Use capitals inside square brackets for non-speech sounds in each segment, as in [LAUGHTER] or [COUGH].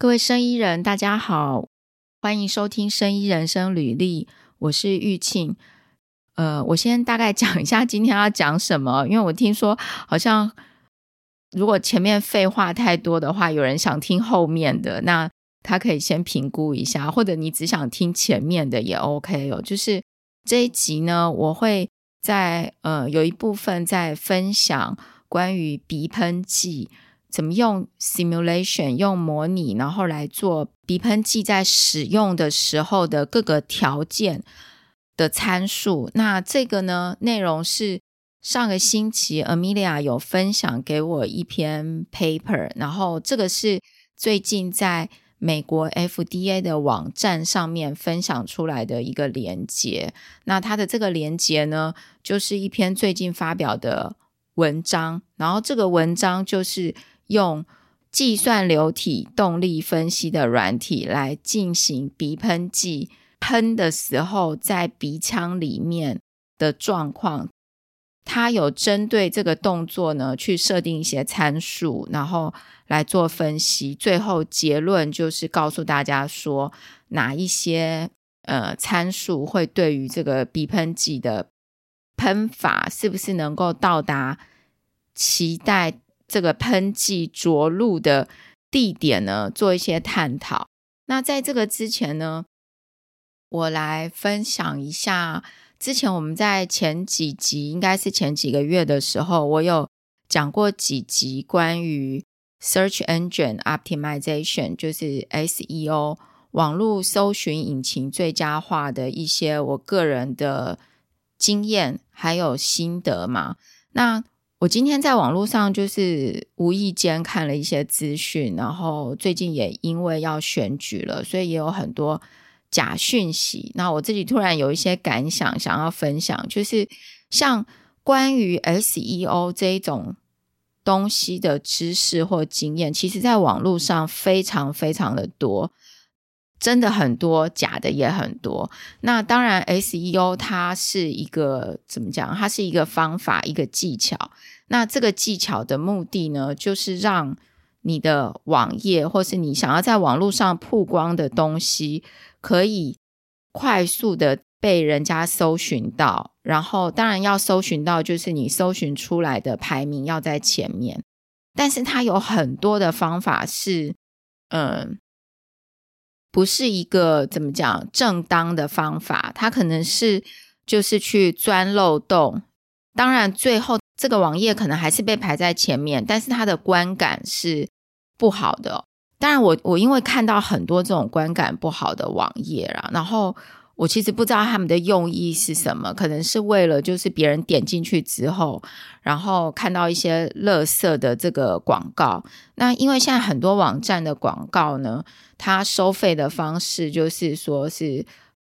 各位生医人，大家好，欢迎收听《生医人生旅历》，我是玉庆。呃，我先大概讲一下今天要讲什么，因为我听说好像如果前面废话太多的话，有人想听后面的，那他可以先评估一下，或者你只想听前面的也 OK 哦。就是这一集呢，我会在呃有一部分在分享关于鼻喷剂。怎么用 simulation 用模拟，然后来做鼻喷剂在使用的时候的各个条件的参数？那这个呢，内容是上个星期 Amelia 有分享给我一篇 paper，然后这个是最近在美国 FDA 的网站上面分享出来的一个连接。那它的这个连接呢，就是一篇最近发表的文章，然后这个文章就是。用计算流体动力分析的软体来进行鼻喷剂喷的时候，在鼻腔里面的状况，它有针对这个动作呢去设定一些参数，然后来做分析。最后结论就是告诉大家说，哪一些呃参数会对于这个鼻喷剂的喷法是不是能够到达期待。这个喷剂着陆的地点呢，做一些探讨。那在这个之前呢，我来分享一下，之前我们在前几集，应该是前几个月的时候，我有讲过几集关于 Search Engine Optimization，就是 SEO 网络搜寻引擎最佳化的一些我个人的经验还有心得嘛。那我今天在网络上就是无意间看了一些资讯，然后最近也因为要选举了，所以也有很多假讯息。那我自己突然有一些感想想要分享，就是像关于 SEO 这一种东西的知识或经验，其实在网络上非常非常的多。真的很多，假的也很多。那当然，SEO 它是一个怎么讲？它是一个方法，一个技巧。那这个技巧的目的呢，就是让你的网页或是你想要在网络上曝光的东西，可以快速的被人家搜寻到。然后，当然要搜寻到，就是你搜寻出来的排名要在前面。但是它有很多的方法是，嗯。不是一个怎么讲正当的方法，它可能是就是去钻漏洞。当然，最后这个网页可能还是被排在前面，但是它的观感是不好的。当然我，我因为看到很多这种观感不好的网页啦，然后。我其实不知道他们的用意是什么，可能是为了就是别人点进去之后，然后看到一些垃圾的这个广告。那因为现在很多网站的广告呢，它收费的方式就是说是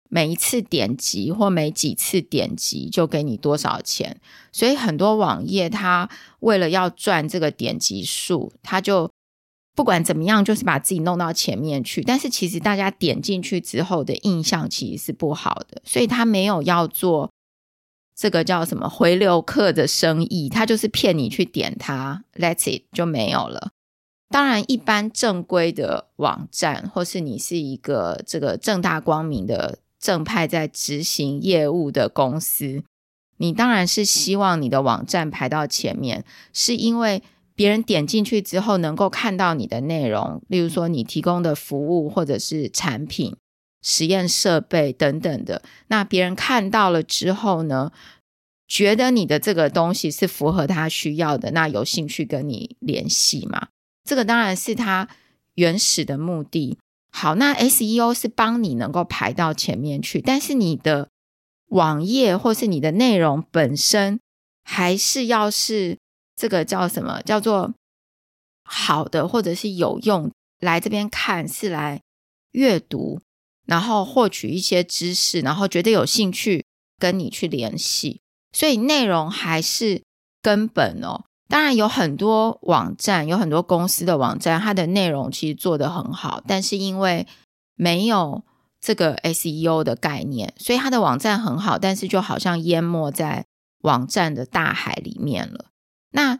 每一次点击或每几次点击就给你多少钱，所以很多网页它为了要赚这个点击数，它就。不管怎么样，就是把自己弄到前面去。但是其实大家点进去之后的印象其实是不好的，所以他没有要做这个叫什么回流客的生意，他就是骗你去点它，[LAUGHS] That's it 就没有了。当然，一般正规的网站，或是你是一个这个正大光明的正派在执行业务的公司，你当然是希望你的网站排到前面，是因为。别人点进去之后，能够看到你的内容，例如说你提供的服务或者是产品、实验设备等等的。那别人看到了之后呢，觉得你的这个东西是符合他需要的，那有兴趣跟你联系嘛？这个当然是他原始的目的。好，那 SEO 是帮你能够排到前面去，但是你的网页或是你的内容本身，还是要是。这个叫什么？叫做好的，或者是有用，来这边看是来阅读，然后获取一些知识，然后觉得有兴趣跟你去联系。所以内容还是根本哦。当然有很多网站，有很多公司的网站，它的内容其实做得很好，但是因为没有这个 SEO 的概念，所以它的网站很好，但是就好像淹没在网站的大海里面了。那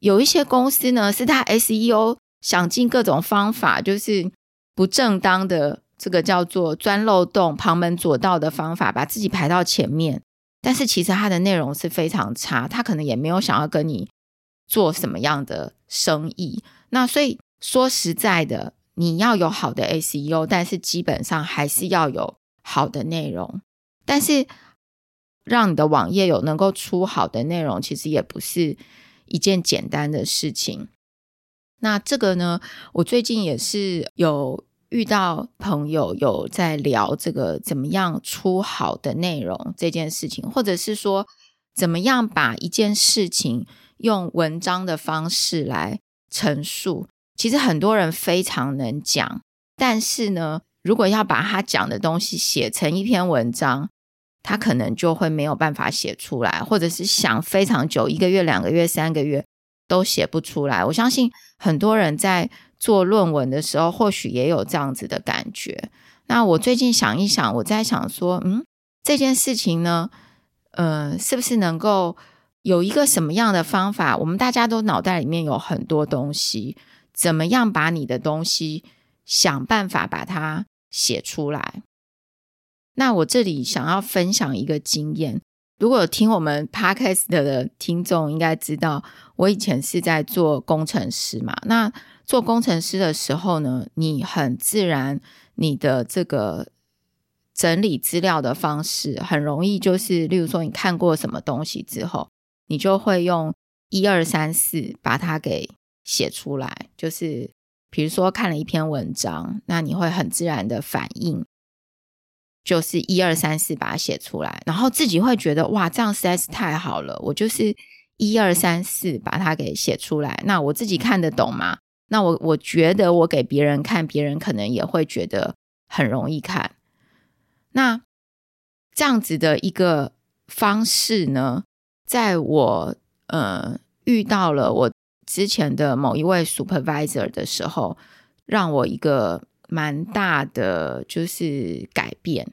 有一些公司呢，是它 SEO 想尽各种方法，就是不正当的这个叫做钻漏洞、旁门左道的方法，把自己排到前面。但是其实他的内容是非常差，他可能也没有想要跟你做什么样的生意。那所以说实在的，你要有好的 SEO，但是基本上还是要有好的内容。但是让你的网页有能够出好的内容，其实也不是一件简单的事情。那这个呢，我最近也是有遇到朋友有在聊这个怎么样出好的内容这件事情，或者是说怎么样把一件事情用文章的方式来陈述。其实很多人非常能讲，但是呢，如果要把他讲的东西写成一篇文章，他可能就会没有办法写出来，或者是想非常久，一个月、两个月、三个月。都写不出来。我相信很多人在做论文的时候，或许也有这样子的感觉。那我最近想一想，我在想说，嗯，这件事情呢，呃，是不是能够有一个什么样的方法？我们大家都脑袋里面有很多东西，怎么样把你的东西想办法把它写出来？那我这里想要分享一个经验。如果听我们 Podcast 的听众，应该知道我以前是在做工程师嘛。那做工程师的时候呢，你很自然，你的这个整理资料的方式很容易，就是例如说，你看过什么东西之后，你就会用一二三四把它给写出来。就是比如说看了一篇文章，那你会很自然的反应。就是一二三四把它写出来，然后自己会觉得哇，这样实在是太好了。我就是一二三四把它给写出来，那我自己看得懂吗？那我我觉得我给别人看，别人可能也会觉得很容易看。那这样子的一个方式呢，在我呃遇到了我之前的某一位 supervisor 的时候，让我一个。蛮大的就是改变。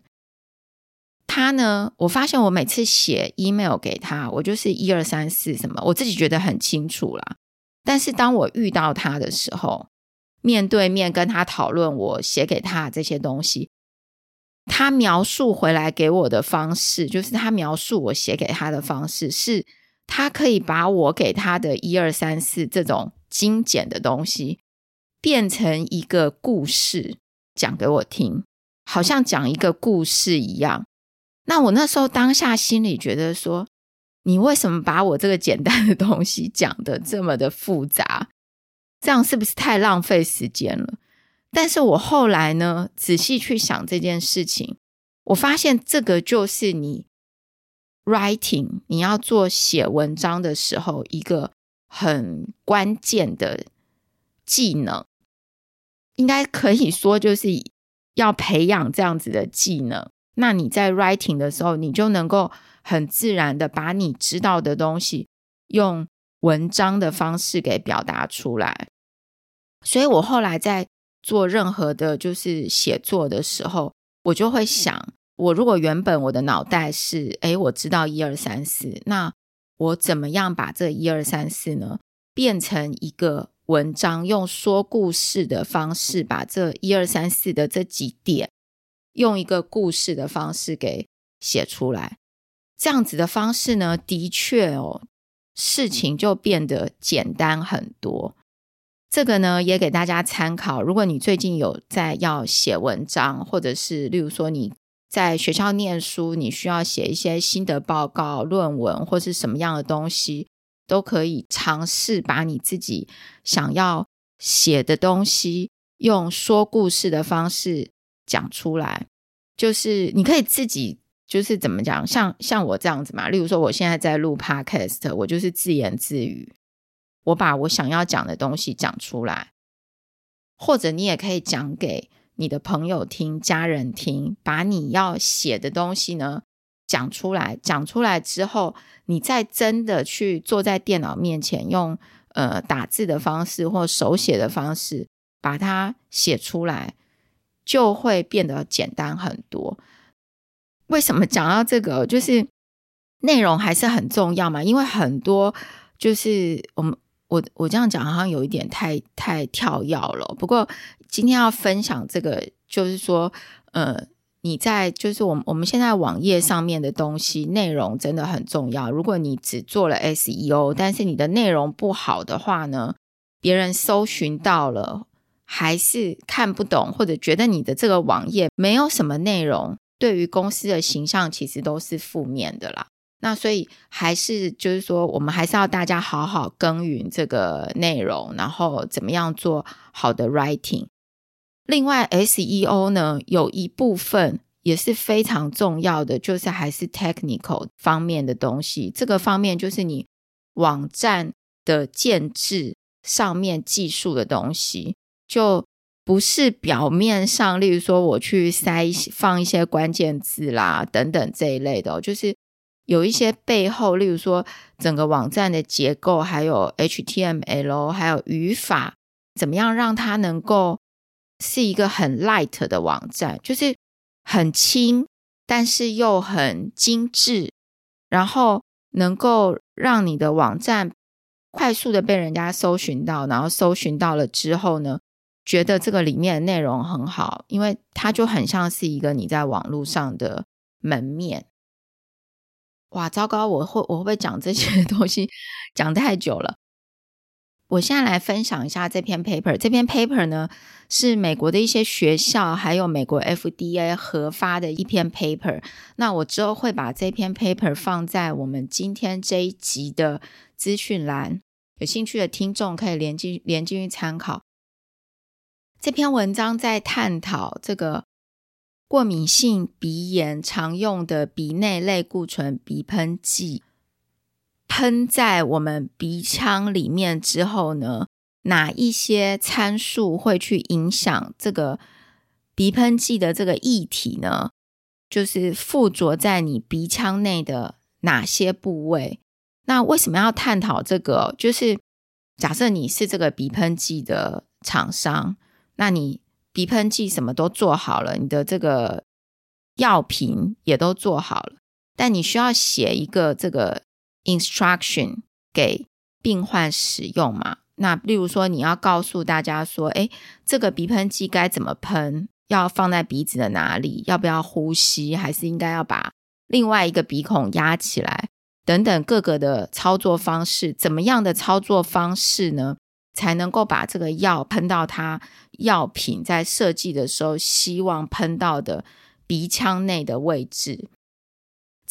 他呢，我发现我每次写 email 给他，我就是一二三四什么，我自己觉得很清楚啦。但是当我遇到他的时候，面对面跟他讨论我写给他这些东西，他描述回来给我的方式，就是他描述我写给他的方式，是他可以把我给他的一二三四这种精简的东西。变成一个故事讲给我听，好像讲一个故事一样。那我那时候当下心里觉得说，你为什么把我这个简单的东西讲得这么的复杂？这样是不是太浪费时间了？但是我后来呢，仔细去想这件事情，我发现这个就是你 writing，你要做写文章的时候一个很关键的技能。应该可以说，就是要培养这样子的技能。那你在 writing 的时候，你就能够很自然的把你知道的东西用文章的方式给表达出来。所以我后来在做任何的，就是写作的时候，我就会想：我如果原本我的脑袋是，诶，我知道一二三四，那我怎么样把这一二三四呢，变成一个。文章用说故事的方式，把这一二三四的这几点，用一个故事的方式给写出来。这样子的方式呢，的确哦，事情就变得简单很多。这个呢，也给大家参考。如果你最近有在要写文章，或者是例如说你在学校念书，你需要写一些心得报告、论文或是什么样的东西。都可以尝试把你自己想要写的东西用说故事的方式讲出来，就是你可以自己就是怎么讲，像像我这样子嘛。例如说，我现在在录 Podcast，我就是自言自语，我把我想要讲的东西讲出来，或者你也可以讲给你的朋友听、家人听，把你要写的东西呢。讲出来，讲出来之后，你再真的去坐在电脑面前，用呃打字的方式或手写的方式把它写出来，就会变得简单很多。为什么讲到这个？就是内容还是很重要嘛，因为很多就是我们我我这样讲好像有一点太太跳跃了。不过今天要分享这个，就是说，呃，你在就是我们我们现在网页上面的东西内容真的很重要。如果你只做了 SEO，但是你的内容不好的话呢，别人搜寻到了还是看不懂，或者觉得你的这个网页没有什么内容，对于公司的形象其实都是负面的啦。那所以还是就是说，我们还是要大家好好耕耘这个内容，然后怎么样做好的 writing。另外，SEO 呢，有一部分也是非常重要的，就是还是 technical 方面的东西。这个方面就是你网站的建制上面技术的东西，就不是表面上，例如说我去塞放一些关键字啦等等这一类的，就是。有一些背后，例如说整个网站的结构，还有 HTML，还有语法，怎么样让它能够是一个很 light 的网站，就是很轻，但是又很精致，然后能够让你的网站快速的被人家搜寻到，然后搜寻到了之后呢，觉得这个里面的内容很好，因为它就很像是一个你在网络上的门面。哇，糟糕！我会我会不会讲这些 [LAUGHS] 东西讲太久了？我现在来分享一下这篇 paper。这篇 paper 呢，是美国的一些学校还有美国 FDA 核发的一篇 paper。那我之后会把这篇 paper 放在我们今天这一集的资讯栏，有兴趣的听众可以连进连进去参考。这篇文章在探讨这个。过敏性鼻炎常用的鼻内类固醇鼻喷剂喷在我们鼻腔里面之后呢，哪一些参数会去影响这个鼻喷剂的这个液体呢？就是附着在你鼻腔内的哪些部位？那为什么要探讨这个？就是假设你是这个鼻喷剂的厂商，那你。鼻喷剂什么都做好了，你的这个药品也都做好了，但你需要写一个这个 instruction 给病患使用嘛？那例如说，你要告诉大家说，哎，这个鼻喷剂该怎么喷？要放在鼻子的哪里？要不要呼吸？还是应该要把另外一个鼻孔压起来？等等各个的操作方式，怎么样的操作方式呢？才能够把这个药喷到它药品在设计的时候希望喷到的鼻腔内的位置。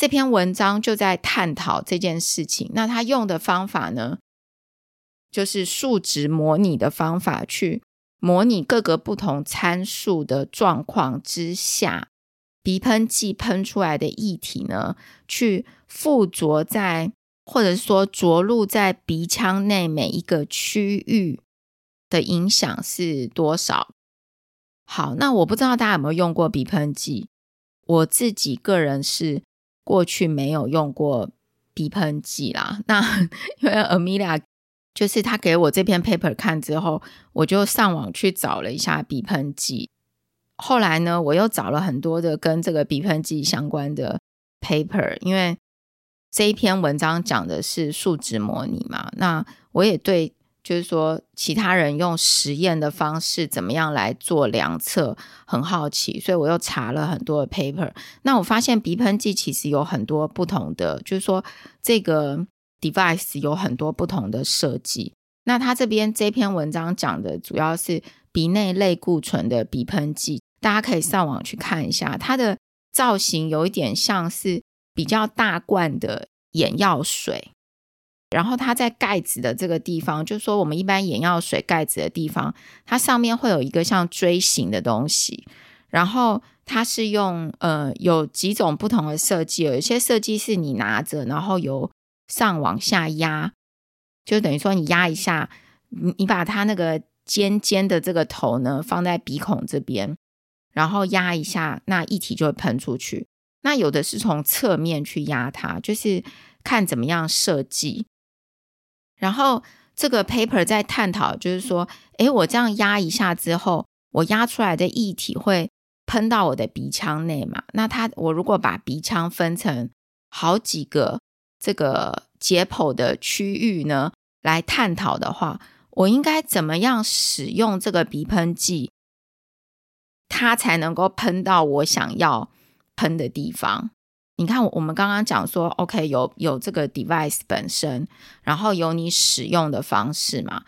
这篇文章就在探讨这件事情。那他用的方法呢，就是数值模拟的方法，去模拟各个不同参数的状况之下，鼻喷剂喷出来的液体呢，去附着在。或者说着陆在鼻腔内每一个区域的影响是多少？好，那我不知道大家有没有用过鼻喷剂。我自己个人是过去没有用过鼻喷剂啦。那因为 Amelia 就是他给我这篇 paper 看之后，我就上网去找了一下鼻喷剂。后来呢，我又找了很多的跟这个鼻喷剂相关的 paper，因为。这一篇文章讲的是数值模拟嘛？那我也对，就是说其他人用实验的方式怎么样来做量测很好奇，所以我又查了很多的 paper。那我发现鼻喷剂其实有很多不同的，就是说这个 device 有很多不同的设计。那他这边这篇文章讲的主要是鼻内类固醇的鼻喷剂，大家可以上网去看一下，它的造型有一点像是。比较大罐的眼药水，然后它在盖子的这个地方，就是说我们一般眼药水盖子的地方，它上面会有一个像锥形的东西，然后它是用呃有几种不同的设计，有一些设计是你拿着，然后由上往下压，就等于说你压一下，你你把它那个尖尖的这个头呢放在鼻孔这边，然后压一下，那液体就会喷出去。那有的是从侧面去压它，就是看怎么样设计。然后这个 paper 在探讨，就是说，诶，我这样压一下之后，我压出来的液体会喷到我的鼻腔内嘛？那它，我如果把鼻腔分成好几个这个解剖的区域呢，来探讨的话，我应该怎么样使用这个鼻喷剂，它才能够喷到我想要喷的地方？你看，我们刚刚讲说，OK，有有这个 device 本身，然后有你使用的方式嘛。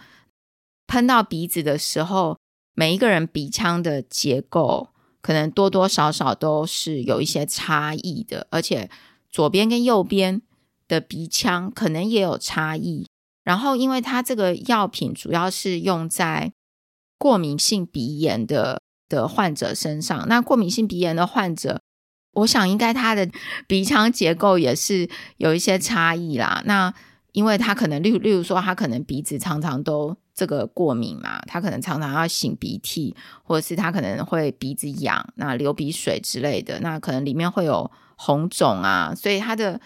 喷到鼻子的时候，每一个人鼻腔的结构可能多多少少都是有一些差异的，而且左边跟右边的鼻腔可能也有差异。然后，因为它这个药品主要是用在过敏性鼻炎的的患者身上，那过敏性鼻炎的患者，我想应该他的鼻腔结构也是有一些差异啦。那因为他可能例例如说，他可能鼻子常常都这个过敏嘛，他可能常常要擤鼻涕，或者是他可能会鼻子痒，那流鼻水之类的，那可能里面会有红肿啊，所以他的。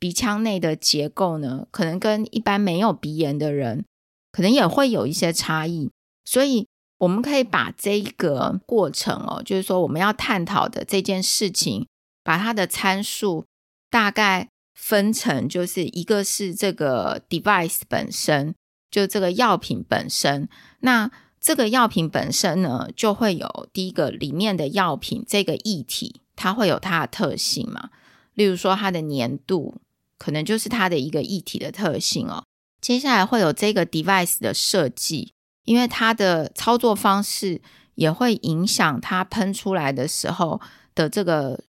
鼻腔内的结构呢，可能跟一般没有鼻炎的人，可能也会有一些差异。所以，我们可以把这一个过程哦，就是说我们要探讨的这件事情，把它的参数大概分成，就是一个是这个 device 本身，就这个药品本身。那这个药品本身呢，就会有第一个里面的药品这个液体，它会有它的特性嘛，例如说它的粘度。可能就是它的一个液体的特性哦。接下来会有这个 device 的设计，因为它的操作方式也会影响它喷出来的时候的这个，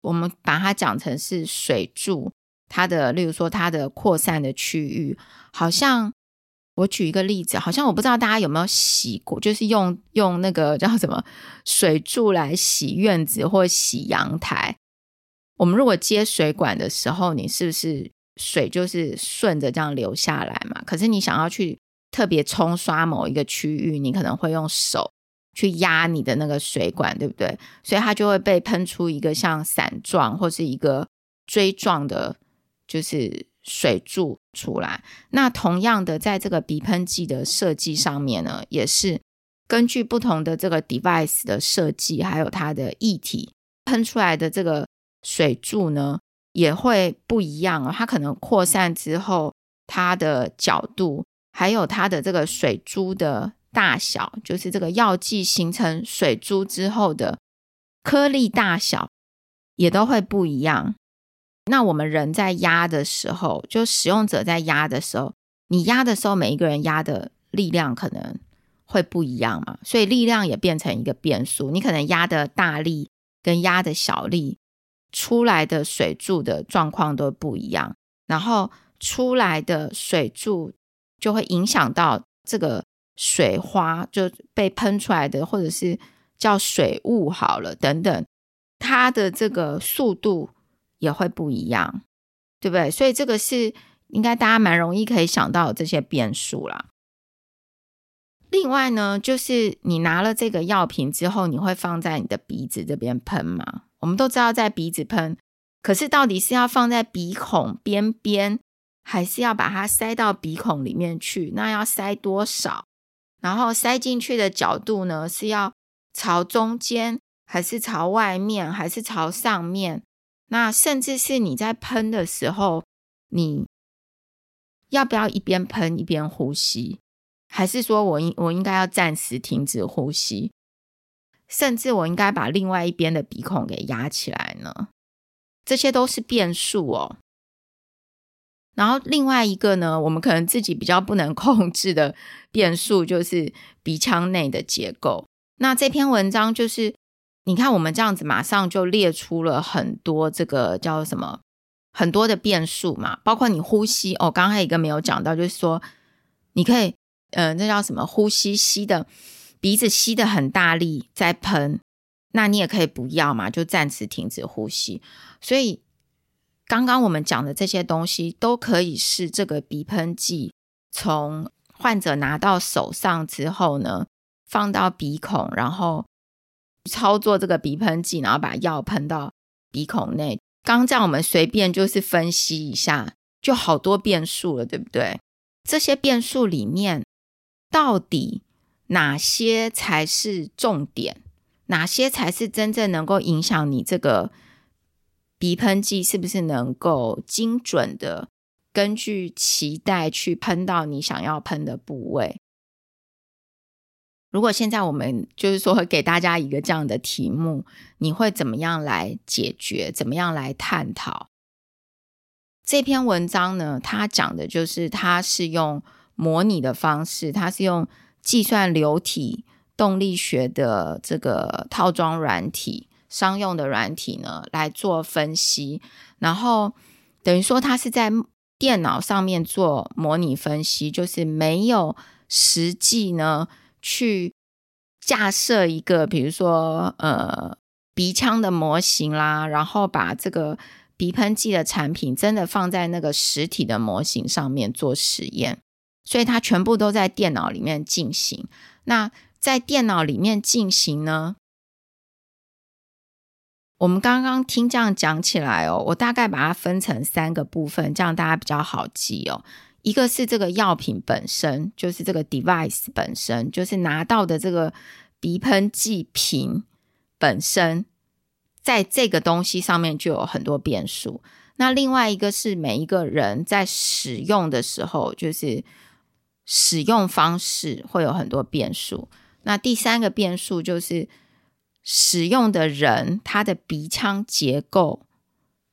我们把它讲成是水柱，它的例如说它的扩散的区域，好像我举一个例子，好像我不知道大家有没有洗过，就是用用那个叫什么水柱来洗院子或洗阳台。我们如果接水管的时候，你是不是水就是顺着这样流下来嘛？可是你想要去特别冲刷某一个区域，你可能会用手去压你的那个水管，对不对？所以它就会被喷出一个像伞状或是一个锥状的，就是水柱出来。那同样的，在这个鼻喷剂的设计上面呢，也是根据不同的这个 device 的设计，还有它的液体喷出来的这个。水柱呢也会不一样，它可能扩散之后，它的角度，还有它的这个水珠的大小，就是这个药剂形成水珠之后的颗粒大小，也都会不一样。那我们人在压的时候，就使用者在压的时候，你压的时候，每一个人压的力量可能会不一样嘛，所以力量也变成一个变数。你可能压的大力跟压的小力。出来的水柱的状况都不一样，然后出来的水柱就会影响到这个水花就被喷出来的，或者是叫水雾好了等等，它的这个速度也会不一样，对不对？所以这个是应该大家蛮容易可以想到这些变数啦。另外呢，就是你拿了这个药品之后，你会放在你的鼻子这边喷吗？我们都知道在鼻子喷，可是到底是要放在鼻孔边边，还是要把它塞到鼻孔里面去？那要塞多少？然后塞进去的角度呢？是要朝中间，还是朝外面，还是朝上面？那甚至是你在喷的时候，你要不要一边喷一边呼吸？还是说我应我应该要暂时停止呼吸？甚至我应该把另外一边的鼻孔给压起来呢？这些都是变数哦。然后另外一个呢，我们可能自己比较不能控制的变数就是鼻腔内的结构。那这篇文章就是，你看我们这样子马上就列出了很多这个叫什么，很多的变数嘛，包括你呼吸哦，刚刚还有一个没有讲到，就是说你可以，呃，那叫什么？呼吸吸的。鼻子吸得很大力，在喷，那你也可以不要嘛，就暂时停止呼吸。所以，刚刚我们讲的这些东西，都可以是这个鼻喷剂从患者拿到手上之后呢，放到鼻孔，然后操作这个鼻喷剂，然后把药喷到鼻孔内。刚这样我们随便就是分析一下，就好多变数了，对不对？这些变数里面，到底，哪些才是重点？哪些才是真正能够影响你这个鼻喷剂是不是能够精准的根据脐带去喷到你想要喷的部位。如果现在我们就是说给大家一个这样的题目，你会怎么样来解决？怎么样来探讨？这篇文章呢，它讲的就是它是用模拟的方式，它是用计算流体动力学的这个套装软体、商用的软体呢来做分析，然后等于说它是在电脑上面做模拟分析，就是没有实际呢去架设一个，比如说呃鼻腔的模型啦，然后把这个。鼻喷剂的产品真的放在那个实体的模型上面做实验，所以它全部都在电脑里面进行。那在电脑里面进行呢？我们刚刚听这样讲起来哦，我大概把它分成三个部分，这样大家比较好记哦。一个是这个药品本身，就是这个 device 本身，就是拿到的这个鼻喷剂瓶本身。在这个东西上面就有很多变数。那另外一个是每一个人在使用的时候，就是使用方式会有很多变数。那第三个变数就是使用的人他的鼻腔结构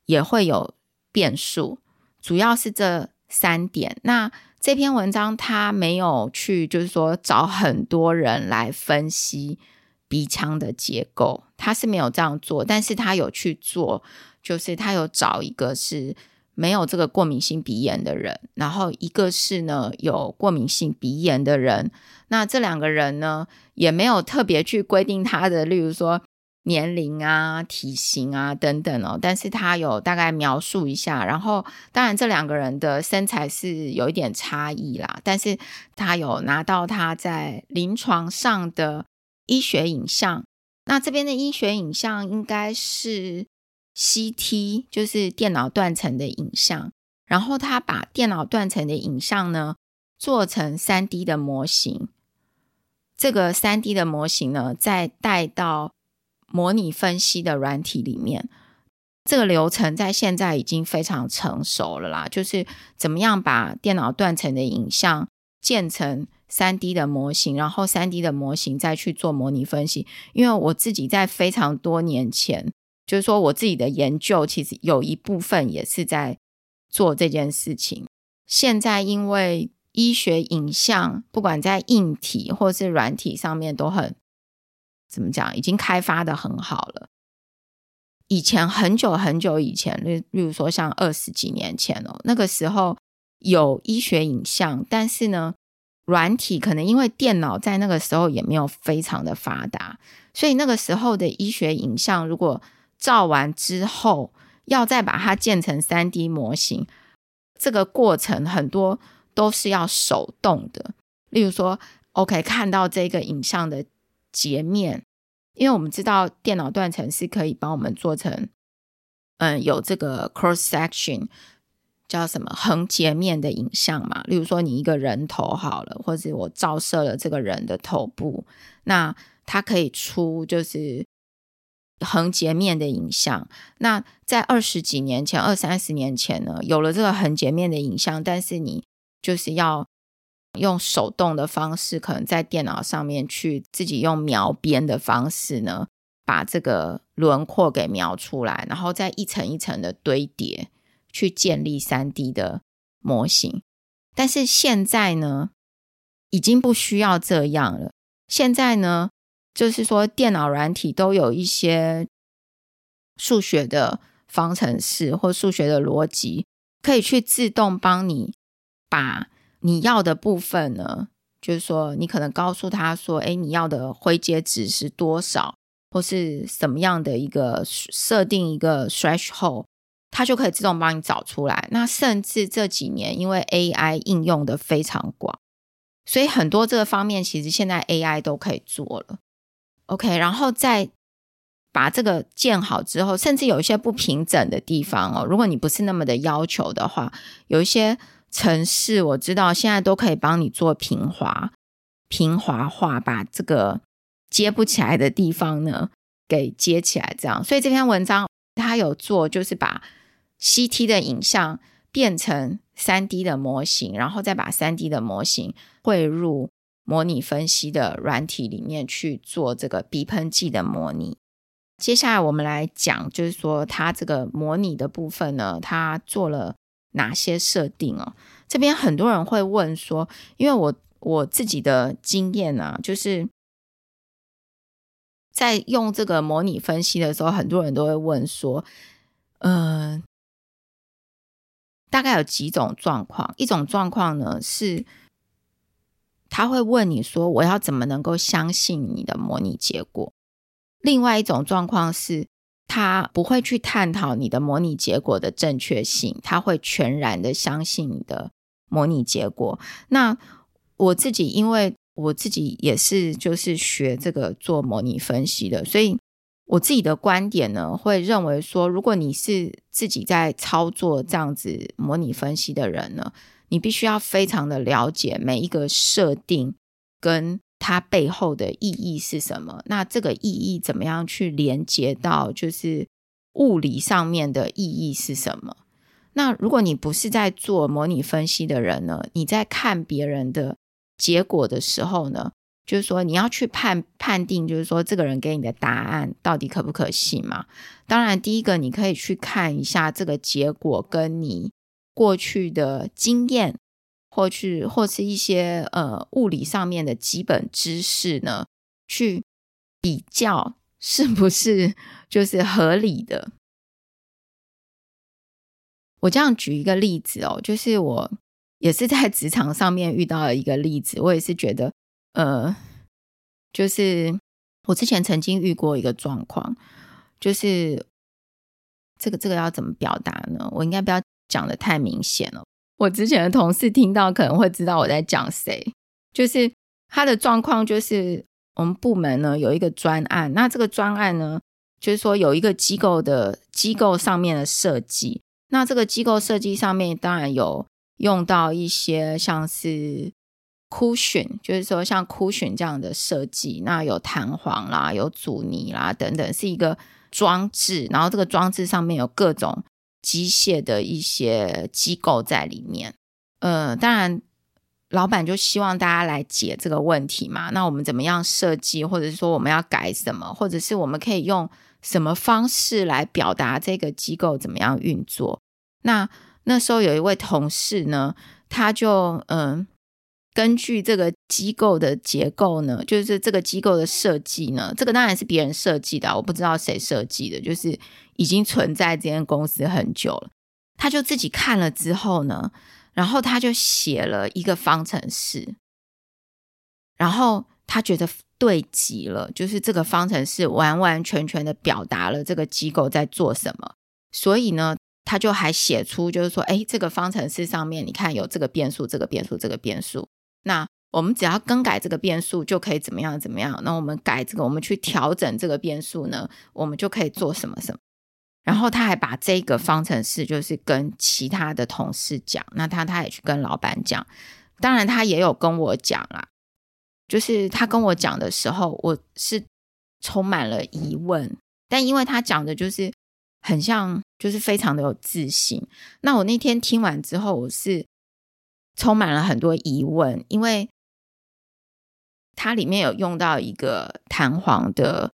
也会有变数。主要是这三点。那这篇文章他没有去，就是说找很多人来分析。鼻腔的结构，他是没有这样做，但是他有去做，就是他有找一个是没有这个过敏性鼻炎的人，然后一个是呢有过敏性鼻炎的人，那这两个人呢也没有特别去规定他的，例如说年龄啊、体型啊等等哦，但是他有大概描述一下，然后当然这两个人的身材是有一点差异啦，但是他有拿到他在临床上的。医学影像，那这边的医学影像应该是 CT，就是电脑断层的影像。然后他把电脑断层的影像呢做成 3D 的模型，这个 3D 的模型呢再带到模拟分析的软体里面。这个流程在现在已经非常成熟了啦，就是怎么样把电脑断层的影像建成。三 D 的模型，然后三 D 的模型再去做模拟分析。因为我自己在非常多年前，就是说我自己的研究，其实有一部分也是在做这件事情。现在因为医学影像，不管在硬体或是软体上面都很，怎么讲，已经开发得很好了。以前很久很久以前，例例如说像二十几年前哦，那个时候有医学影像，但是呢。软体可能因为电脑在那个时候也没有非常的发达，所以那个时候的医学影像如果照完之后要再把它建成 3D 模型，这个过程很多都是要手动的。例如说，OK，看到这个影像的截面，因为我们知道电脑断层是可以帮我们做成，嗯，有这个 cross section。叫什么横截面的影像嘛？例如说，你一个人头好了，或者我照射了这个人的头部，那它可以出就是横截面的影像。那在二十几年前、二三十年前呢，有了这个横截面的影像，但是你就是要用手动的方式，可能在电脑上面去自己用描边的方式呢，把这个轮廓给描出来，然后再一层一层的堆叠。去建立三 D 的模型，但是现在呢，已经不需要这样了。现在呢，就是说电脑软体都有一些数学的方程式或数学的逻辑，可以去自动帮你把你要的部分呢，就是说你可能告诉他说，哎，你要的灰阶值是多少，或是什么样的一个设定一个 threshold。它就可以自动帮你找出来。那甚至这几年，因为 AI 应用的非常广，所以很多这个方面其实现在 AI 都可以做了。OK，然后再把这个建好之后，甚至有一些不平整的地方哦，如果你不是那么的要求的话，有一些城市我知道现在都可以帮你做平滑、平滑化，把这个接不起来的地方呢给接起来。这样，所以这篇文章它有做，就是把。CT 的影像变成三 D 的模型，然后再把三 D 的模型汇入模拟分析的软体里面去做这个鼻喷剂的模拟。接下来我们来讲，就是说它这个模拟的部分呢，它做了哪些设定哦？这边很多人会问说，因为我我自己的经验啊，就是在用这个模拟分析的时候，很多人都会问说，嗯、大概有几种状况，一种状况呢是，他会问你说：“我要怎么能够相信你的模拟结果？”另外一种状况是，他不会去探讨你的模拟结果的正确性，他会全然的相信你的模拟结果。那我自己，因为我自己也是就是学这个做模拟分析的，所以。我自己的观点呢，会认为说，如果你是自己在操作这样子模拟分析的人呢，你必须要非常的了解每一个设定跟它背后的意义是什么。那这个意义怎么样去连接到就是物理上面的意义是什么？那如果你不是在做模拟分析的人呢，你在看别人的结果的时候呢，就是说，你要去判判定，就是说，这个人给你的答案到底可不可信嘛？当然，第一个你可以去看一下这个结果跟你过去的经验，或去或是一些呃物理上面的基本知识呢，去比较是不是就是合理的。我这样举一个例子哦，就是我也是在职场上面遇到了一个例子，我也是觉得。呃，就是我之前曾经遇过一个状况，就是这个这个要怎么表达呢？我应该不要讲得太明显了。我之前的同事听到可能会知道我在讲谁。就是他的状况，就是我们部门呢有一个专案，那这个专案呢，就是说有一个机构的机构上面的设计，那这个机构设计上面当然有用到一些像是。Cushion 就是说像 Cushion 这样的设计，那有弹簧啦，有阻尼啦等等，是一个装置。然后这个装置上面有各种机械的一些机构在里面。呃，当然老板就希望大家来解这个问题嘛。那我们怎么样设计，或者是说我们要改什么，或者是我们可以用什么方式来表达这个机构怎么样运作？那那时候有一位同事呢，他就嗯。根据这个机构的结构呢，就是这个机构的设计呢，这个当然是别人设计的，我不知道谁设计的，就是已经存在这间公司很久了。他就自己看了之后呢，然后他就写了一个方程式，然后他觉得对极了，就是这个方程式完完全全的表达了这个机构在做什么，所以呢，他就还写出就是说，哎，这个方程式上面你看有这个变数，这个变数，这个变数。那我们只要更改这个变数，就可以怎么样怎么样？那我们改这个，我们去调整这个变数呢，我们就可以做什么什么。然后他还把这个方程式，就是跟其他的同事讲。那他他也去跟老板讲，当然他也有跟我讲啦。就是他跟我讲的时候，我是充满了疑问，但因为他讲的就是很像，就是非常的有自信。那我那天听完之后，我是。充满了很多疑问，因为它里面有用到一个弹簧的，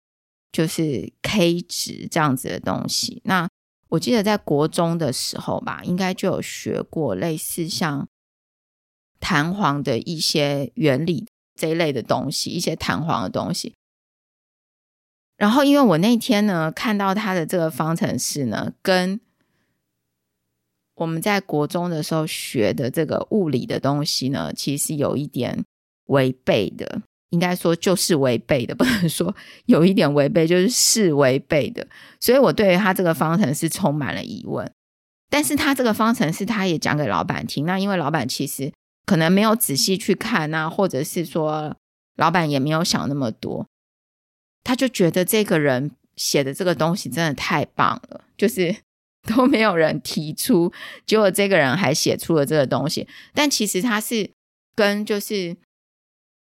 就是 K 值这样子的东西。那我记得在国中的时候吧，应该就有学过类似像弹簧的一些原理这一类的东西，一些弹簧的东西。然后，因为我那天呢看到他的这个方程式呢，跟我们在国中的时候学的这个物理的东西呢，其实有一点违背的，应该说就是违背的，[LAUGHS] 不能说有一点违背，就是是违背的。所以我对于他这个方程式充满了疑问。但是他这个方程式他也讲给老板听，那因为老板其实可能没有仔细去看啊，或者是说老板也没有想那么多，他就觉得这个人写的这个东西真的太棒了，就是。[LAUGHS] 都没有人提出，结果这个人还写出了这个东西，但其实他是跟就是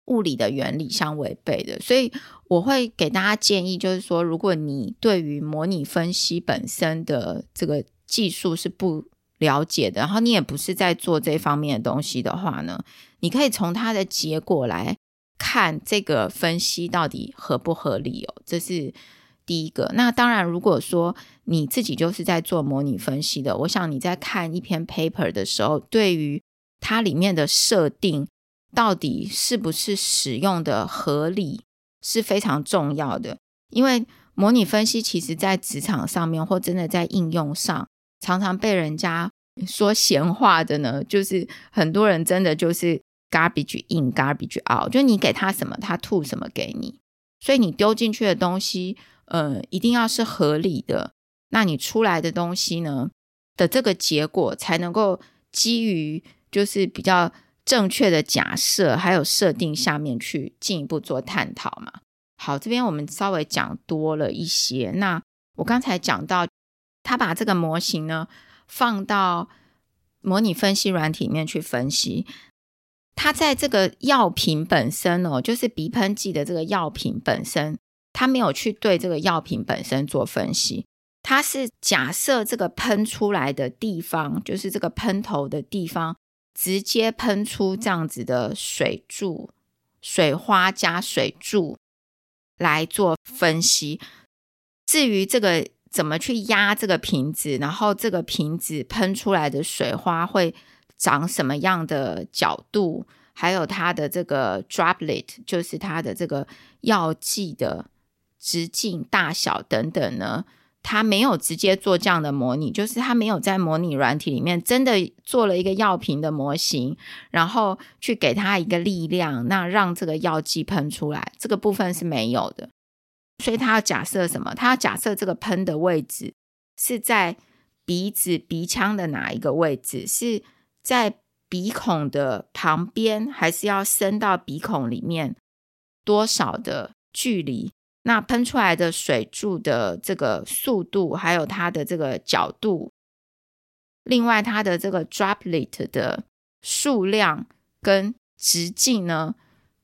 物理的原理相违背的，所以我会给大家建议，就是说，如果你对于模拟分析本身的这个技术是不了解的，然后你也不是在做这方面的东西的话呢，你可以从它的结果来看这个分析到底合不合理哦。这是第一个。那当然，如果说你自己就是在做模拟分析的，我想你在看一篇 paper 的时候，对于它里面的设定到底是不是使用的合理是非常重要的，因为模拟分析其实在职场上面或真的在应用上。常常被人家说闲话的呢，就是很多人真的就是 garbage in garbage out，就你给他什么，他吐什么给你。所以你丢进去的东西，呃，一定要是合理的。那你出来的东西呢的这个结果，才能够基于就是比较正确的假设还有设定下面去进一步做探讨嘛。好，这边我们稍微讲多了一些。那我刚才讲到。他把这个模型呢放到模拟分析软体里面去分析，他在这个药品本身哦，就是鼻喷剂的这个药品本身，他没有去对这个药品本身做分析，他是假设这个喷出来的地方，就是这个喷头的地方，直接喷出这样子的水柱、水花加水柱来做分析。至于这个。怎么去压这个瓶子，然后这个瓶子喷出来的水花会长什么样的角度，还有它的这个 droplet，就是它的这个药剂的直径大小等等呢？他没有直接做这样的模拟，就是他没有在模拟软体里面真的做了一个药瓶的模型，然后去给它一个力量，那让这个药剂喷出来，这个部分是没有的。所以他要假设什么？他要假设这个喷的位置是在鼻子、鼻腔的哪一个位置？是在鼻孔的旁边，还是要伸到鼻孔里面多少的距离？那喷出来的水柱的这个速度，还有它的这个角度，另外它的这个 droplet 的数量跟直径呢，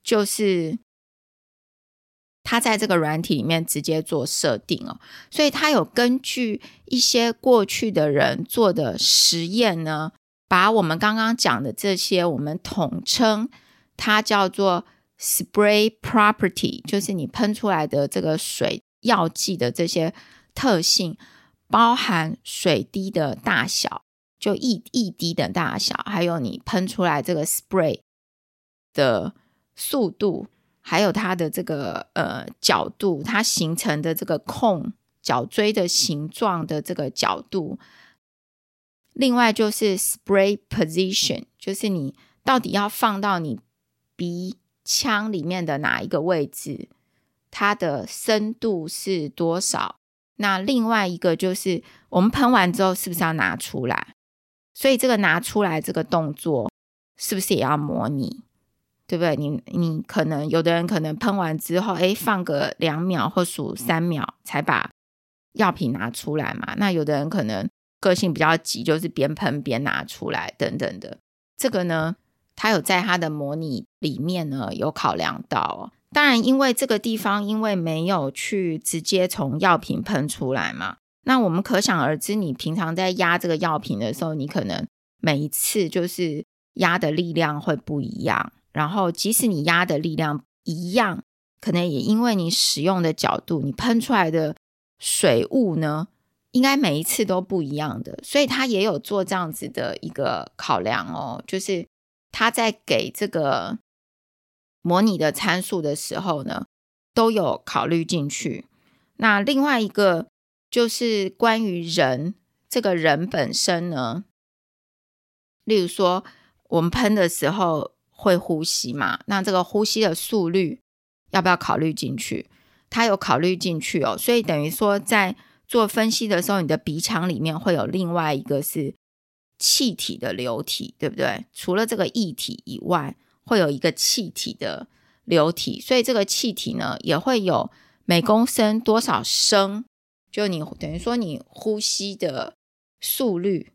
就是。它在这个软体里面直接做设定哦，所以它有根据一些过去的人做的实验呢，把我们刚刚讲的这些，我们统称它叫做 spray property，就是你喷出来的这个水药剂的这些特性，包含水滴的大小，就一一滴的大小，还有你喷出来这个 spray 的速度。还有它的这个呃角度，它形成的这个控角锥的形状的这个角度，另外就是 spray position，就是你到底要放到你鼻腔里面的哪一个位置，它的深度是多少？那另外一个就是我们喷完之后是不是要拿出来？所以这个拿出来这个动作是不是也要模拟？对不对？你你可能有的人可能喷完之后，哎，放个两秒或数三秒才把药品拿出来嘛。那有的人可能个性比较急，就是边喷边拿出来等等的。这个呢，他有在他的模拟里面呢有考量到。当然，因为这个地方因为没有去直接从药品喷出来嘛，那我们可想而知，你平常在压这个药品的时候，你可能每一次就是压的力量会不一样。然后，即使你压的力量一样，可能也因为你使用的角度，你喷出来的水雾呢，应该每一次都不一样的。所以他也有做这样子的一个考量哦，就是他在给这个模拟的参数的时候呢，都有考虑进去。那另外一个就是关于人，这个人本身呢，例如说我们喷的时候。会呼吸嘛？那这个呼吸的速率要不要考虑进去？他有考虑进去哦，所以等于说在做分析的时候，你的鼻腔里面会有另外一个是气体的流体，对不对？除了这个液体以外，会有一个气体的流体，所以这个气体呢也会有每公升多少升，就你等于说你呼吸的速率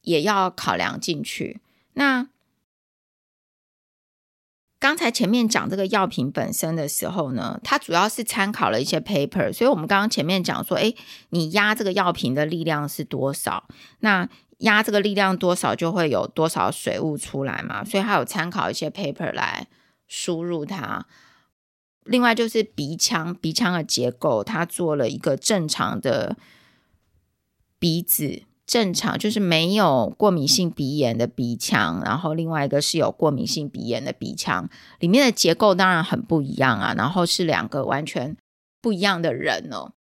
也要考量进去。那刚才前面讲这个药品本身的时候呢，它主要是参考了一些 paper，所以我们刚刚前面讲说，诶，你压这个药瓶的力量是多少？那压这个力量多少就会有多少水雾出来嘛？所以它有参考一些 paper 来输入它。另外就是鼻腔，鼻腔的结构，它做了一个正常的鼻子。正常就是没有过敏性鼻炎的鼻腔，然后另外一个是有过敏性鼻炎的鼻腔，里面的结构当然很不一样啊，然后是两个完全不一样的人哦。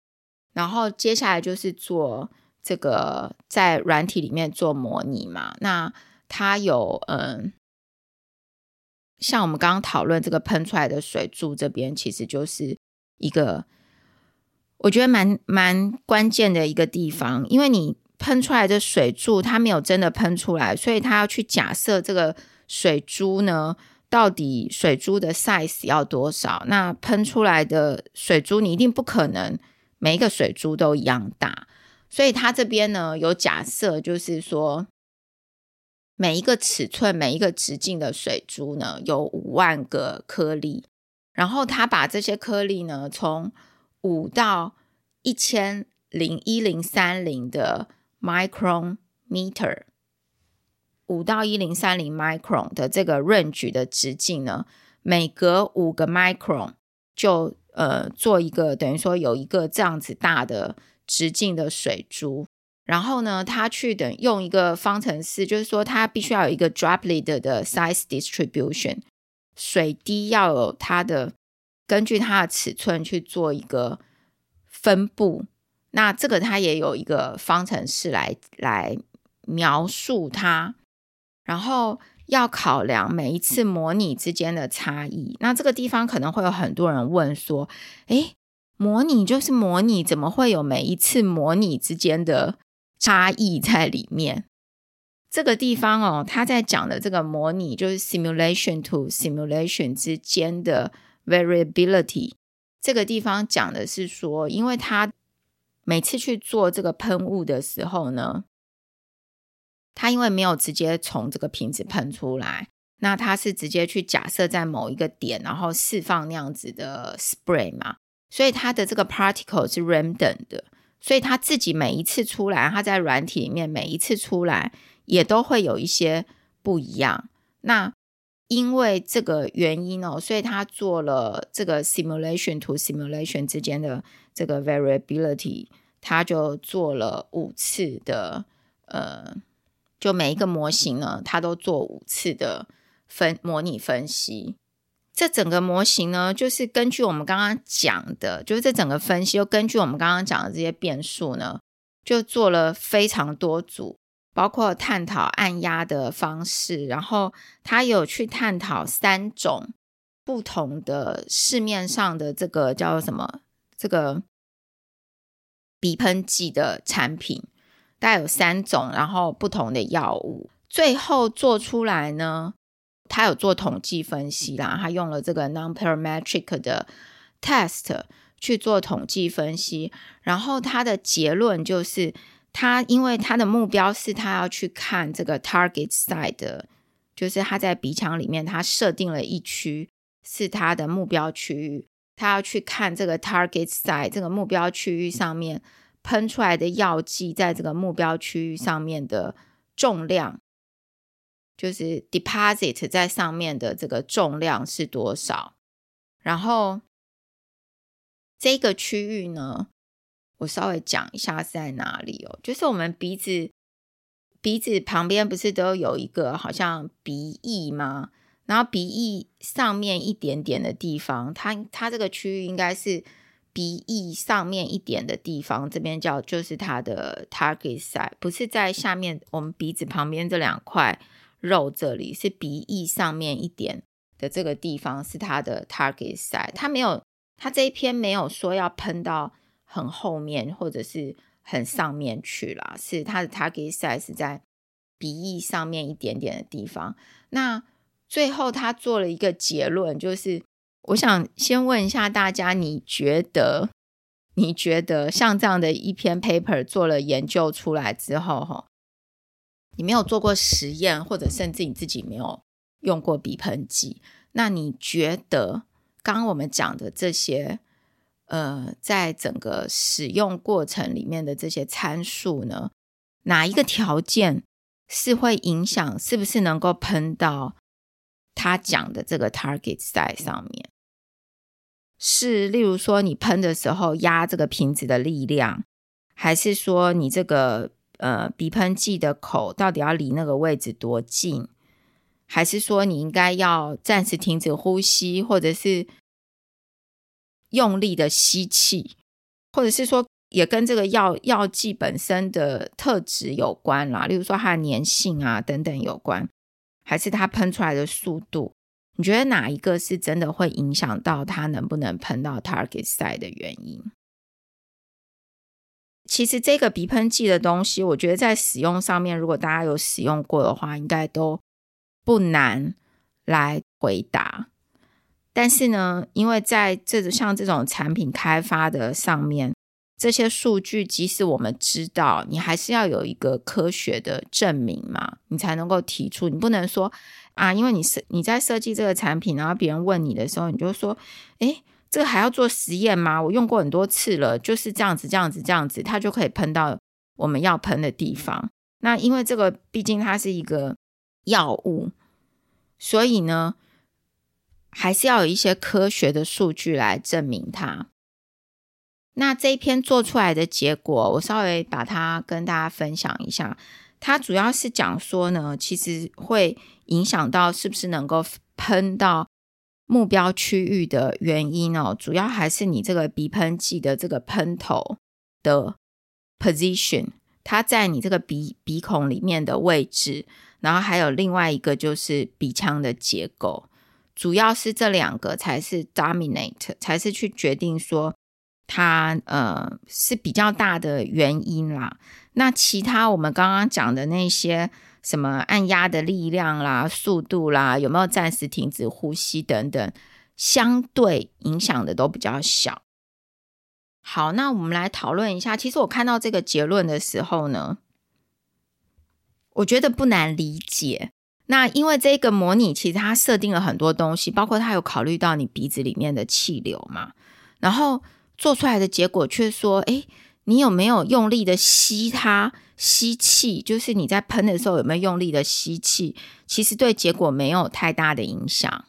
然后接下来就是做这个在软体里面做模拟嘛，那它有嗯，像我们刚刚讨论这个喷出来的水柱这边，其实就是一个我觉得蛮蛮关键的一个地方，因为你。喷出来的水柱，它没有真的喷出来，所以他要去假设这个水珠呢，到底水珠的 size 要多少？那喷出来的水珠，你一定不可能每一个水珠都一样大，所以他这边呢有假设，就是说每一个尺寸、每一个直径的水珠呢有五万个颗粒，然后他把这些颗粒呢从五到一千零一零三零的。Micrometer 五到一零三零 micron 的这个 range 的直径呢，每隔五个 micron 就呃做一个等于说有一个这样子大的直径的水珠，然后呢，它去等用一个方程式，就是说它必须要有一个 droplet 的 size distribution，水滴要有它的根据它的尺寸去做一个分布。那这个它也有一个方程式来来描述它，然后要考量每一次模拟之间的差异。那这个地方可能会有很多人问说：“诶，模拟就是模拟，怎么会有每一次模拟之间的差异在里面？”这个地方哦，他在讲的这个模拟就是 simulation to simulation 之间的 variability。这个地方讲的是说，因为它。每次去做这个喷雾的时候呢，它因为没有直接从这个瓶子喷出来，那它是直接去假设在某一个点，然后释放那样子的 spray 嘛，所以它的这个 particle 是 random 的，所以它自己每一次出来，它在软体里面每一次出来也都会有一些不一样。那因为这个原因哦，所以他做了这个 simulation to simulation 之间的这个 variability，他就做了五次的，呃，就每一个模型呢，他都做五次的分模拟分析。这整个模型呢，就是根据我们刚刚讲的，就是这整个分析，又根据我们刚刚讲的这些变数呢，就做了非常多组。包括探讨按压的方式，然后他有去探讨三种不同的市面上的这个叫什么这个鼻喷剂的产品，大概有三种，然后不同的药物，最后做出来呢，他有做统计分析啦，他用了这个 nonparametric 的 test 去做统计分析，然后他的结论就是。他因为他的目标是他要去看这个 target site，的就是他在鼻腔里面，他设定了一区是他的目标区域，他要去看这个 target site 这个目标区域上面喷出来的药剂在这个目标区域上面的重量，就是 deposit 在上面的这个重量是多少，然后这个区域呢，我稍微讲一下是在哪里哦，就是我们鼻子鼻子旁边不是都有一个好像鼻翼吗？然后鼻翼上面一点点的地方，它它这个区域应该是鼻翼上面一点的地方，这边叫就是它的 target site，不是在下面我们鼻子旁边这两块肉这里，是鼻翼上面一点的这个地方是它的 target site，它没有，它这一篇没有说要喷到。很后面或者是很上面去了，是它的 target size 在鼻翼上面一点点的地方。那最后他做了一个结论，就是我想先问一下大家，你觉得你觉得像这样的一篇 paper 做了研究出来之后，哈，你没有做过实验，或者甚至你自己没有用过鼻喷剂，那你觉得刚刚我们讲的这些，呃，在整个使用过程里面的这些参数呢，哪一个条件是会影响是不是能够喷到他讲的这个 target size 上面？是，例如说你喷的时候压这个瓶子的力量，还是说你这个呃鼻喷剂的口到底要离那个位置多近？还是说你应该要暂时停止呼吸，或者是用力的吸气，或者是说也跟这个药药剂本身的特质有关啦，例如说它的粘性啊等等有关，还是它喷出来的速度？你觉得哪一个是真的会影响到它能不能喷到 target site 的原因？其实这个鼻喷剂的东西，我觉得在使用上面，如果大家有使用过的话，应该都不难来回答。但是呢，因为在这像这种产品开发的上面，这些数据即使我们知道，你还是要有一个科学的证明嘛，你才能够提出。你不能说。啊，因为你设你在设计这个产品，然后别人问你的时候，你就说：“诶，这个还要做实验吗？我用过很多次了，就是这样子，这样子，这样子，它就可以喷到我们要喷的地方。那因为这个毕竟它是一个药物，所以呢，还是要有一些科学的数据来证明它。那这一篇做出来的结果，我稍微把它跟大家分享一下。它主要是讲说呢，其实会。影响到是不是能够喷到目标区域的原因哦，主要还是你这个鼻喷剂的这个喷头的 position，它在你这个鼻鼻孔里面的位置，然后还有另外一个就是鼻腔的结构，主要是这两个才是 dominate，才是去决定说它呃是比较大的原因啦。那其他我们刚刚讲的那些。什么按压的力量啦、速度啦，有没有暂时停止呼吸等等，相对影响的都比较小。好，那我们来讨论一下。其实我看到这个结论的时候呢，我觉得不难理解。那因为这个模拟其实它设定了很多东西，包括它有考虑到你鼻子里面的气流嘛，然后做出来的结果却说，诶，你有没有用力的吸它？吸气，就是你在喷的时候有没有用力的吸气？其实对结果没有太大的影响。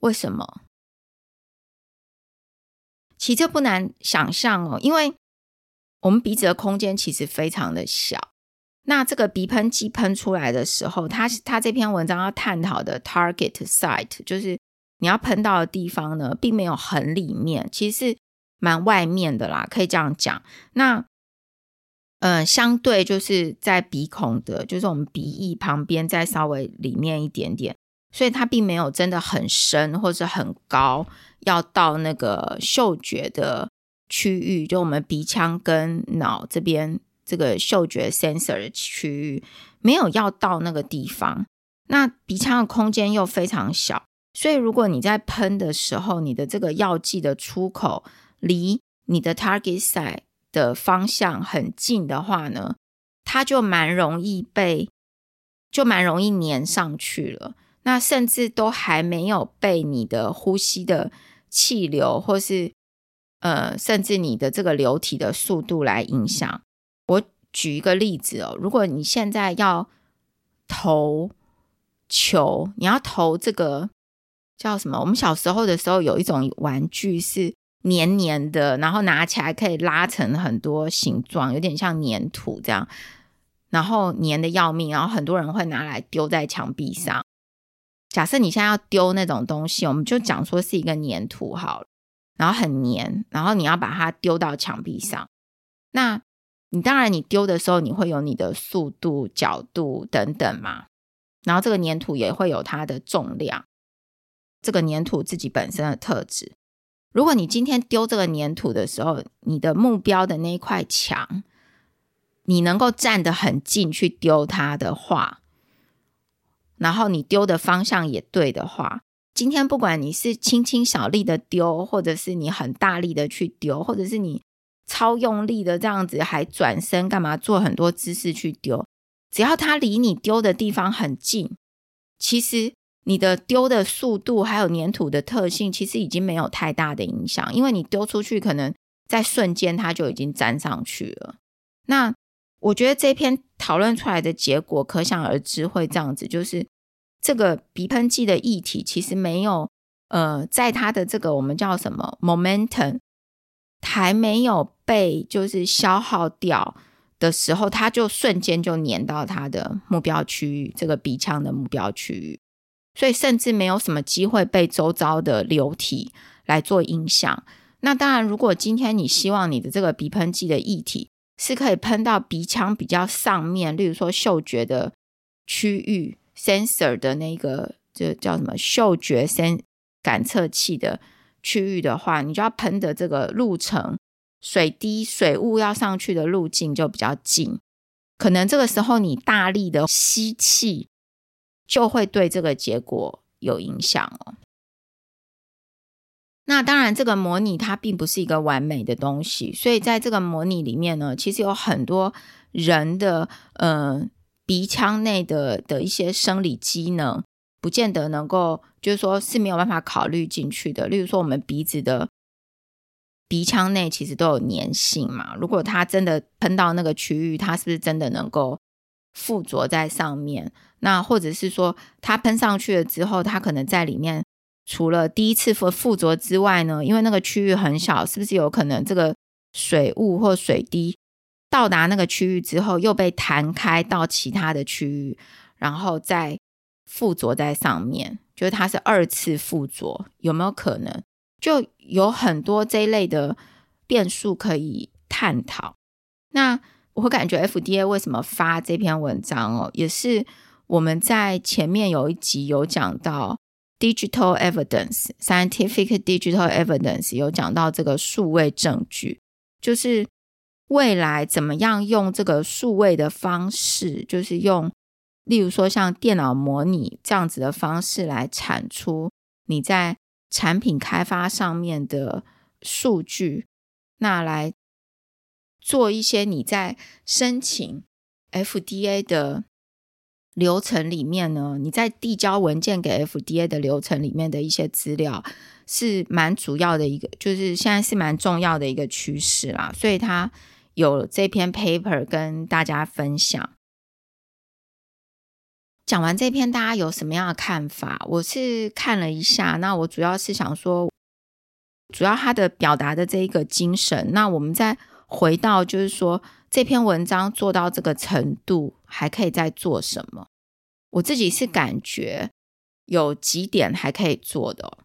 为什么？其实这不难想象哦，因为我们鼻子的空间其实非常的小。那这个鼻喷剂喷出来的时候，它它这篇文章要探讨的 target site，就是你要喷到的地方呢，并没有很里面，其实是蛮外面的啦，可以这样讲。那呃，相对就是在鼻孔的，就是我们鼻翼旁边再稍微里面一点点，所以它并没有真的很深或者很高，要到那个嗅觉的区域，就我们鼻腔跟脑这边这个嗅觉 sensor 的区域，没有要到那个地方。那鼻腔的空间又非常小，所以如果你在喷的时候，你的这个药剂的出口离你的 target site 的方向很近的话呢，它就蛮容易被，就蛮容易粘上去了。那甚至都还没有被你的呼吸的气流，或是呃，甚至你的这个流体的速度来影响。我举一个例子哦，如果你现在要投球，你要投这个叫什么？我们小时候的时候有一种玩具是。黏黏的，然后拿起来可以拉成很多形状，有点像黏土这样，然后黏的要命，然后很多人会拿来丢在墙壁上。假设你现在要丢那种东西，我们就讲说是一个黏土好了，然后很黏，然后你要把它丢到墙壁上。那你当然你丢的时候，你会有你的速度、角度等等嘛，然后这个黏土也会有它的重量，这个粘土自己本身的特质。如果你今天丢这个粘土的时候，你的目标的那一块墙，你能够站得很近去丢它的话，然后你丢的方向也对的话，今天不管你是轻轻小力的丢，或者是你很大力的去丢，或者是你超用力的这样子还转身干嘛做很多姿势去丢，只要它离你丢的地方很近，其实。你的丢的速度还有粘土的特性，其实已经没有太大的影响，因为你丢出去可能在瞬间它就已经粘上去了。那我觉得这篇讨论出来的结果，可想而知会这样子，就是这个鼻喷剂的液体其实没有，呃，在它的这个我们叫什么 momentum 还没有被就是消耗掉的时候，它就瞬间就粘到它的目标区域，这个鼻腔的目标区域。所以甚至没有什么机会被周遭的流体来做影响。那当然，如果今天你希望你的这个鼻喷剂的液体是可以喷到鼻腔比较上面，例如说嗅觉的区域 （sensor 的那个就叫什么嗅觉 sense 感测器的区域的话，你就要喷的这个路程，水滴水雾要上去的路径就比较近。可能这个时候你大力的吸气。就会对这个结果有影响哦。那当然，这个模拟它并不是一个完美的东西，所以在这个模拟里面呢，其实有很多人的呃鼻腔内的的一些生理机能，不见得能够，就是说是没有办法考虑进去的。例如说，我们鼻子的鼻腔内其实都有粘性嘛，如果它真的喷到那个区域，它是不是真的能够？附着在上面，那或者是说，它喷上去了之后，它可能在里面，除了第一次附附着之外呢，因为那个区域很小，是不是有可能这个水雾或水滴到达那个区域之后，又被弹开到其他的区域，然后再附着在上面，就是它是二次附着，有没有可能？就有很多这一类的变数可以探讨。那。我会感觉 FDA 为什么发这篇文章哦，也是我们在前面有一集有讲到 digital evidence、scientific digital evidence，有讲到这个数位证据，就是未来怎么样用这个数位的方式，就是用例如说像电脑模拟这样子的方式来产出你在产品开发上面的数据，那来。做一些你在申请 FDA 的流程里面呢，你在递交文件给 FDA 的流程里面的一些资料是蛮主要的一个，就是现在是蛮重要的一个趋势啦。所以他有这篇 paper 跟大家分享。讲完这篇，大家有什么样的看法？我是看了一下，那我主要是想说，主要他的表达的这一个精神，那我们在。回到就是说，这篇文章做到这个程度，还可以再做什么？我自己是感觉有几点还可以做的。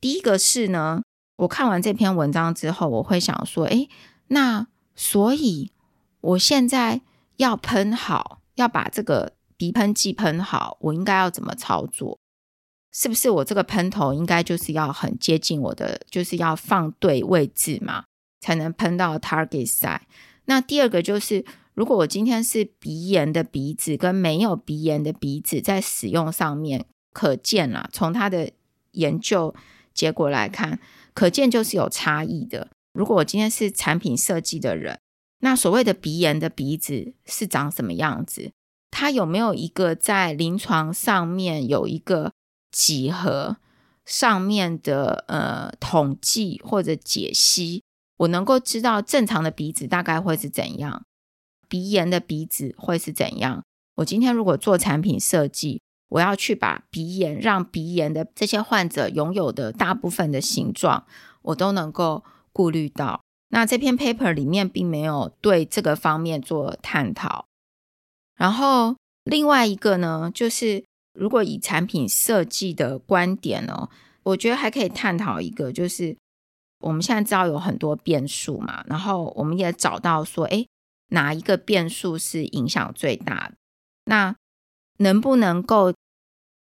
第一个是呢，我看完这篇文章之后，我会想说，诶，那所以我现在要喷好，要把这个鼻喷剂喷好，我应该要怎么操作？是不是我这个喷头应该就是要很接近我的，就是要放对位置嘛？才能喷到 target side。那第二个就是，如果我今天是鼻炎的鼻子跟没有鼻炎的鼻子，在使用上面可见啦，从它的研究结果来看，可见就是有差异的。如果我今天是产品设计的人，那所谓的鼻炎的鼻子是长什么样子？它有没有一个在临床上面有一个几何上面的呃统计或者解析？我能够知道正常的鼻子大概会是怎样，鼻炎的鼻子会是怎样。我今天如果做产品设计，我要去把鼻炎让鼻炎的这些患者拥有的大部分的形状，我都能够顾虑到。那这篇 paper 里面并没有对这个方面做探讨。然后另外一个呢，就是如果以产品设计的观点呢，我觉得还可以探讨一个，就是。我们现在知道有很多变数嘛，然后我们也找到说，哎，哪一个变数是影响最大的？那能不能够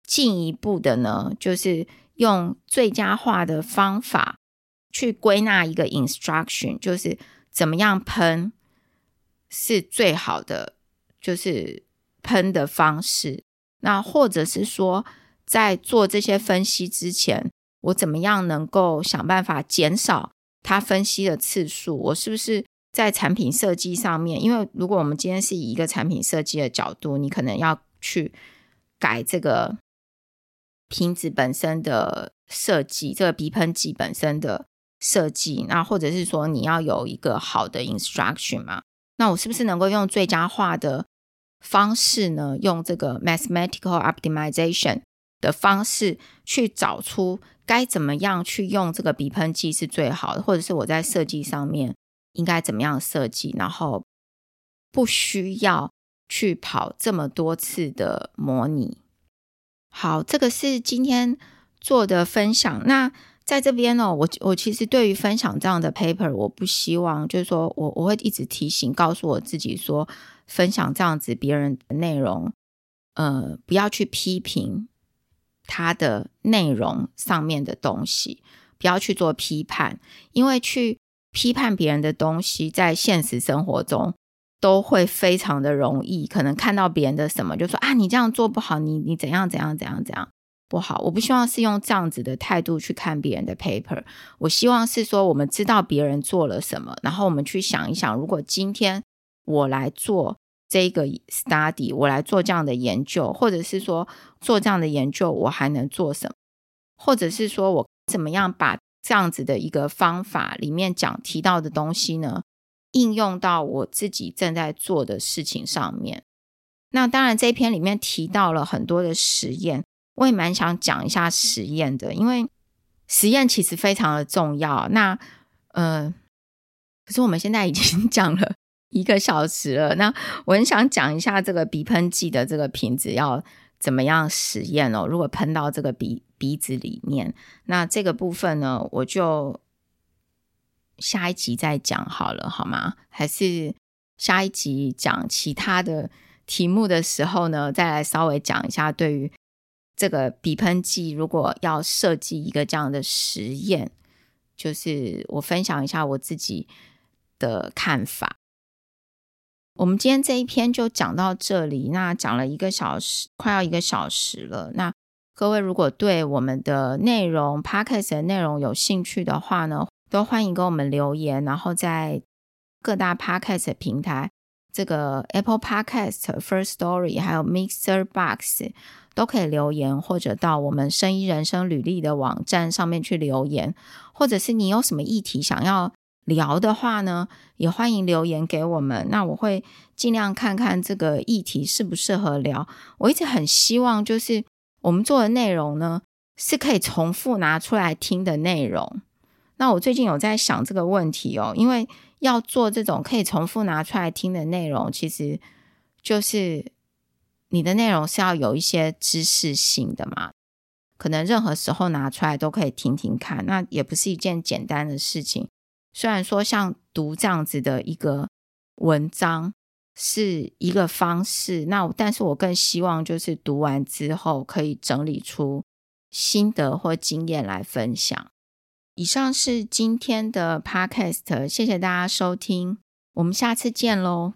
进一步的呢？就是用最佳化的方法去归纳一个 instruction，就是怎么样喷是最好的，就是喷的方式。那或者是说，在做这些分析之前。我怎么样能够想办法减少他分析的次数？我是不是在产品设计上面？因为如果我们今天是以一个产品设计的角度，你可能要去改这个瓶子本身的设计，这个鼻喷剂本身的设计，那或者是说你要有一个好的 instruction 嘛？那我是不是能够用最佳化的方式呢？用这个 mathematical optimization 的方式去找出该怎么样去用这个鼻喷剂是最好的，或者是我在设计上面应该怎么样设计，然后不需要去跑这么多次的模拟。好，这个是今天做的分享。那在这边呢，我我其实对于分享这样的 paper，我不希望就是说我我会一直提醒，告诉我自己说，分享这样子别人的内容，呃，不要去批评他的内容上面的东西，不要去做批判，因为去批判别人的东西，在现实生活中。都会非常的容易，可能看到别人的什么，就说啊，你这样做不好，你你怎样怎样怎样怎样不好。我不希望是用这样子的态度去看别人的 paper，我希望是说，我们知道别人做了什么，然后我们去想一想，如果今天我来做这个 study，我来做这样的研究，或者是说做这样的研究，我还能做什么？或者是说我怎么样把这样子的一个方法里面讲提到的东西呢？应用到我自己正在做的事情上面。那当然，这一篇里面提到了很多的实验，我也蛮想讲一下实验的，因为实验其实非常的重要。那呃，可是我们现在已经 [LAUGHS] 讲了一个小时了，那我很想讲一下这个鼻喷剂的这个瓶子要怎么样实验哦。如果喷到这个鼻鼻子里面，那这个部分呢，我就。下一集再讲好了，好吗？还是下一集讲其他的题目的时候呢，再来稍微讲一下对于这个鼻喷剂，如果要设计一个这样的实验，就是我分享一下我自己的看法。我们今天这一篇就讲到这里，那讲了一个小时，快要一个小时了。那各位如果对我们的内容、Podcast 的内容有兴趣的话呢，都欢迎给我们留言，然后在各大 Podcast 平台，这个 Apple Podcast、First Story，还有 Mixer Box 都可以留言，或者到我们生医人生履历的网站上面去留言，或者是你有什么议题想要聊的话呢，也欢迎留言给我们。那我会尽量看看这个议题适不适合聊。我一直很希望，就是我们做的内容呢，是可以重复拿出来听的内容。那我最近有在想这个问题哦，因为要做这种可以重复拿出来听的内容，其实就是你的内容是要有一些知识性的嘛，可能任何时候拿出来都可以听听看，那也不是一件简单的事情。虽然说像读这样子的一个文章是一个方式，那但是我更希望就是读完之后可以整理出心得或经验来分享。以上是今天的 Podcast，谢谢大家收听，我们下次见喽。